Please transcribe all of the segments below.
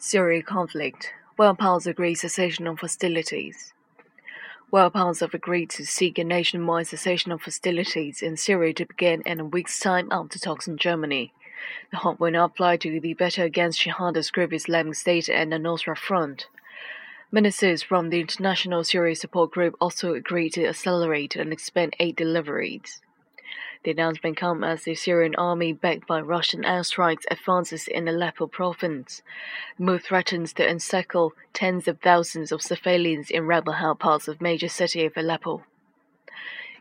Syria conflict. World powers agree cessation of hostilities. Powers have agreed to seek a nationwide cessation of hostilities in Syria to begin in a week's time after talks in Germany. The halt will not apply to the battle against jihadist group Islamic State and the Nusra Front. Ministers from the International Syria Support Group also agreed to accelerate and expand aid deliveries. The announcement comes as the Syrian army, backed by Russian airstrikes, advances in Aleppo province. The move threatens to encircle tens of thousands of civilians in rebel-held parts of major city of Aleppo.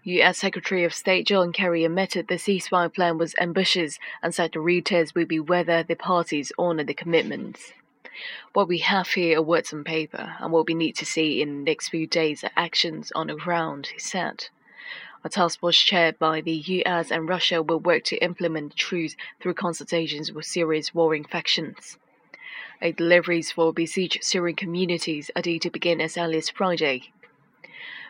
U.S. Secretary of State John Kerry admitted the ceasefire plan was ambitious and said the real will be whether the parties honor the commitments. What we have here are words on paper, and what we need to see in the next few days are actions on the ground, he said. A task force chaired by the US and Russia will work to implement the truce through consultations with Syria's warring factions. Aid deliveries for besieged Syrian communities are due to begin as early as Friday.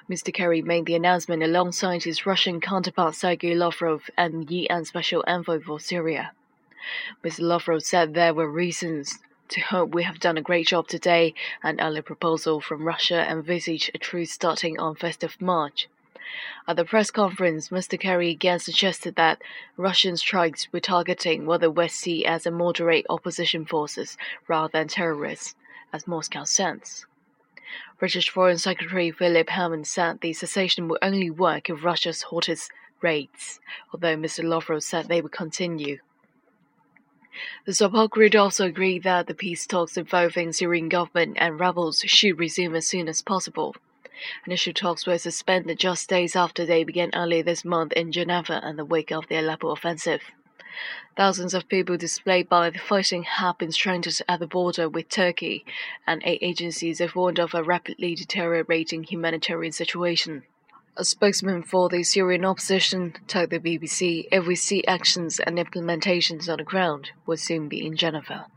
Mr. Kerry made the announcement alongside his Russian counterpart Sergei Lavrov and UN Special Envoy for Syria. Mr. Lavrov said there were reasons to hope we have done a great job today, and early proposal from Russia envisage a truce starting on 1st of March. At the press conference, Mr. Kerry again suggested that Russian strikes were targeting what the West see as a moderate opposition forces rather than terrorists, as Moscow says. British Foreign Secretary Philip Hammond said the cessation will only work if Russia halts raids, although Mr. Lavrov said they would continue. The support group also agreed that the peace talks involving Syrian government and rebels should resume as soon as possible. Initial talks were suspended just days after they began earlier this month in Geneva in the wake of the Aleppo offensive. Thousands of people displaced by the fighting have been stranded at the border with Turkey, and aid agencies have warned of a rapidly deteriorating humanitarian situation. A spokesman for the Syrian opposition told the BBC if we see actions and implementations on the ground, we'll soon be in Geneva.